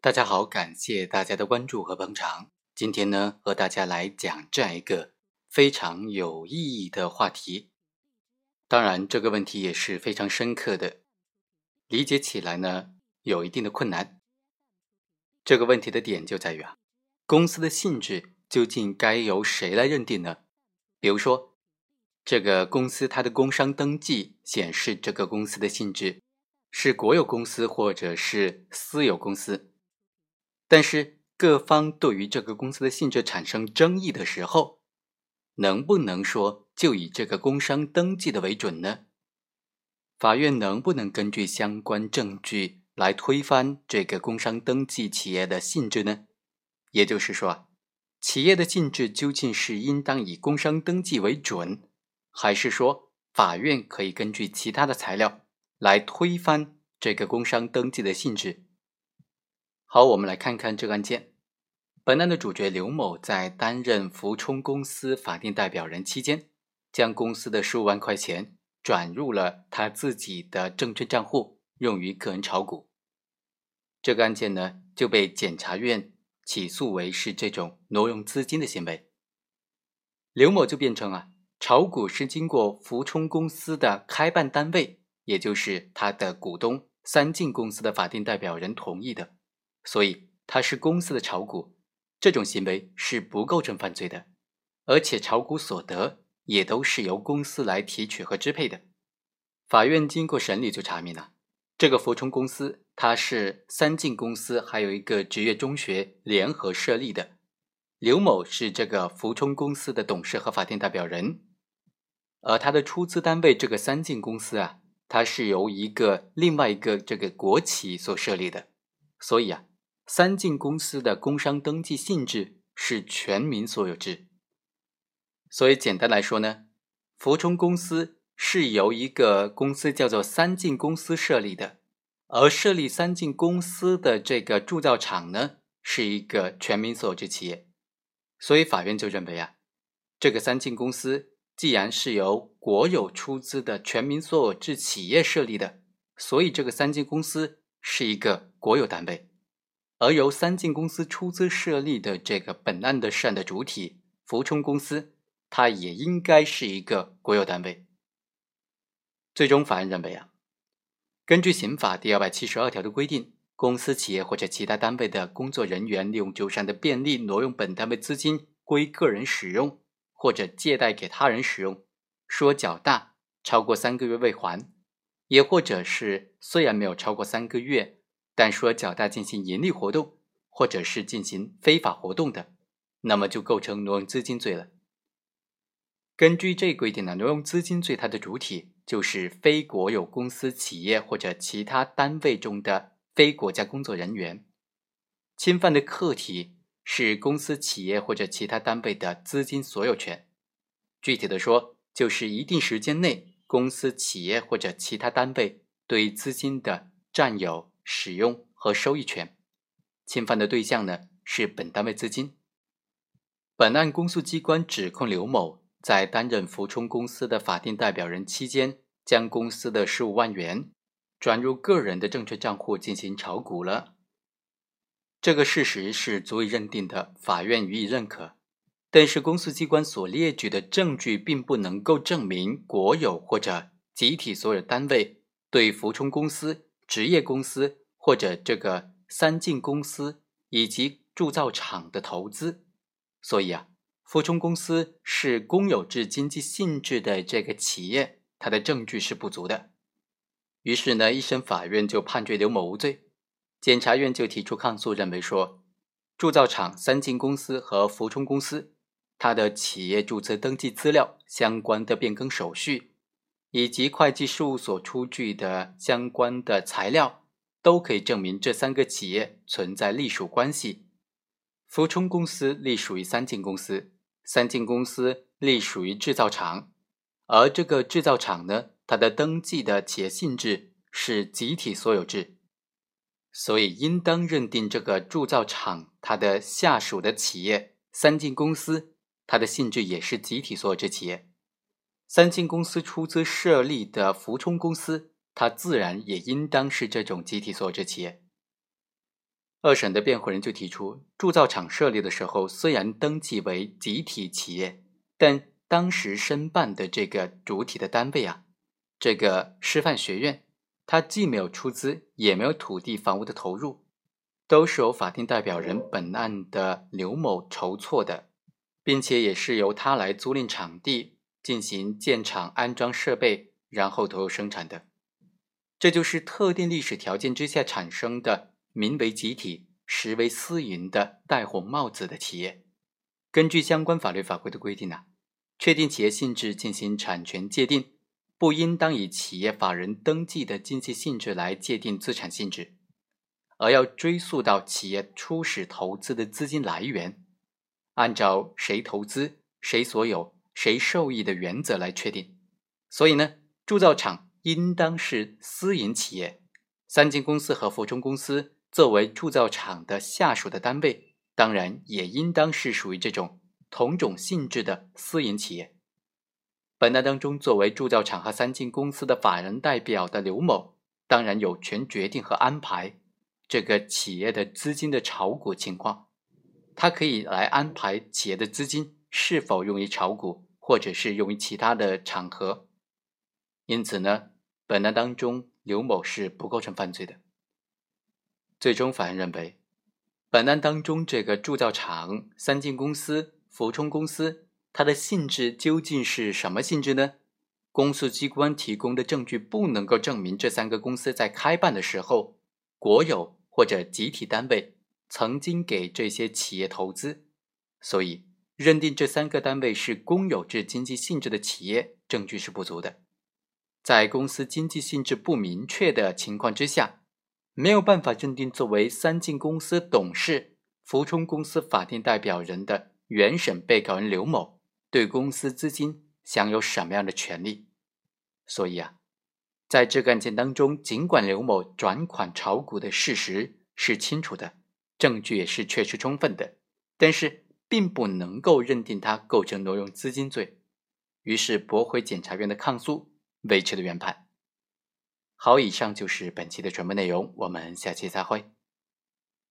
大家好，感谢大家的关注和捧场。今天呢，和大家来讲这样一个非常有意义的话题。当然，这个问题也是非常深刻的，理解起来呢有一定的困难。这个问题的点就在于啊，公司的性质究竟该由谁来认定呢？比如说，这个公司它的工商登记显示这个公司的性质是国有公司或者是私有公司。但是各方对于这个公司的性质产生争议的时候，能不能说就以这个工商登记的为准呢？法院能不能根据相关证据来推翻这个工商登记企业的性质呢？也就是说，企业的性质究竟是应当以工商登记为准，还是说法院可以根据其他的材料来推翻这个工商登记的性质？好，我们来看看这个案件。本案的主角刘某在担任福冲公司法定代表人期间，将公司的十五万块钱转入了他自己的证券账户，用于个人炒股。这个案件呢，就被检察院起诉为是这种挪用资金的行为。刘某就辩称啊，炒股是经过福冲公司的开办单位，也就是他的股东三晋公司的法定代表人同意的。所以他是公司的炒股，这种行为是不构成犯罪的，而且炒股所得也都是由公司来提取和支配的。法院经过审理就查明了，这个福冲公司它是三晋公司还有一个职业中学联合设立的，刘某是这个福冲公司的董事和法定代表人，而他的出资单位这个三晋公司啊，它是由一个另外一个这个国企所设立的，所以啊。三晋公司的工商登记性质是全民所有制，所以简单来说呢，福冲公司是由一个公司叫做三晋公司设立的，而设立三晋公司的这个铸造厂呢，是一个全民所有制企业，所以法院就认为啊，这个三晋公司既然是由国有出资的全民所有制企业设立的，所以这个三晋公司是一个国有单位。而由三晋公司出资设立的这个本案的涉案的主体福冲公司，它也应该是一个国有单位。最终，法院认为啊，根据刑法第二百七十二条的规定，公司、企业或者其他单位的工作人员利用就商的便利挪用本单位资金归个人使用，或者借贷给他人使用，说缴大超过三个月未还，也或者是虽然没有超过三个月。但说较大进行盈利活动，或者是进行非法活动的，那么就构成挪用资金罪了。根据这规定呢，挪用资金罪它的主体就是非国有公司、企业或者其他单位中的非国家工作人员，侵犯的客体是公司、企业或者其他单位的资金所有权。具体的说，就是一定时间内，公司、企业或者其他单位对资金的占有。使用和收益权侵犯的对象呢是本单位资金。本案公诉机关指控刘某在担任福冲公司的法定代表人期间，将公司的十五万元转入个人的证券账户进行炒股了。这个事实是足以认定的，法院予以认可。但是公诉机关所列举的证据并不能够证明国有或者集体所有单位对福冲公司。职业公司或者这个三进公司以及铸造厂的投资，所以啊，福冲公司是公有制经济性质的这个企业，它的证据是不足的。于是呢，一审法院就判决刘某无罪，检察院就提出抗诉，认为说，铸造厂三进公司和福冲公司，它的企业注册登记资料相关的变更手续。以及会计事务所出具的相关的材料，都可以证明这三个企业存在隶属关系。福冲公司隶属于三晋公司，三晋公司隶属于制造厂，而这个制造厂呢，它的登记的企业性质是集体所有制，所以应当认定这个铸造厂它的下属的企业三晋公司，它的性质也是集体所有制企业。三星公司出资设立的福冲公司，它自然也应当是这种集体所有制企业。二审的辩护人就提出，铸造厂设立的时候虽然登记为集体企业，但当时申办的这个主体的单位啊，这个师范学院，它既没有出资，也没有土地房屋的投入，都是由法定代表人本案的刘某筹措的，并且也是由他来租赁场地进行建厂、安装设备，然后投入生产的。这就是特定历史条件之下产生的。名为集体，实为私营的戴红帽子的企业，根据相关法律法规的规定呢，确定企业性质进行产权界定，不应当以企业法人登记的经济性质来界定资产性质，而要追溯到企业初始投资的资金来源，按照谁投资、谁所有、谁受益的原则来确定。所以呢，铸造厂应当是私营企业，三金公司和福中公司。作为铸造厂的下属的单位，当然也应当是属于这种同种性质的私营企业。本案当中，作为铸造厂和三金公司的法人代表的刘某，当然有权决定和安排这个企业的资金的炒股情况。他可以来安排企业的资金是否用于炒股，或者是用于其他的场合。因此呢，本案当中刘某是不构成犯罪的。最终，法院认为，本案当中这个铸造厂、三进公司、福冲公司，它的性质究竟是什么性质呢？公诉机关提供的证据不能够证明这三个公司在开办的时候，国有或者集体单位曾经给这些企业投资，所以认定这三个单位是公有制经济性质的企业，证据是不足的。在公司经济性质不明确的情况之下。没有办法认定作为三晋公司董事、福冲公司法定代表人的原审被告人刘某对公司资金享有什么样的权利。所以啊，在这个案件当中，尽管刘某转款炒股的事实是清楚的，证据也是确实充分的，但是并不能够认定他构成挪用资金罪，于是驳回检察院的抗诉，维持了原判。好，以上就是本期的全部内容，我们下期再会。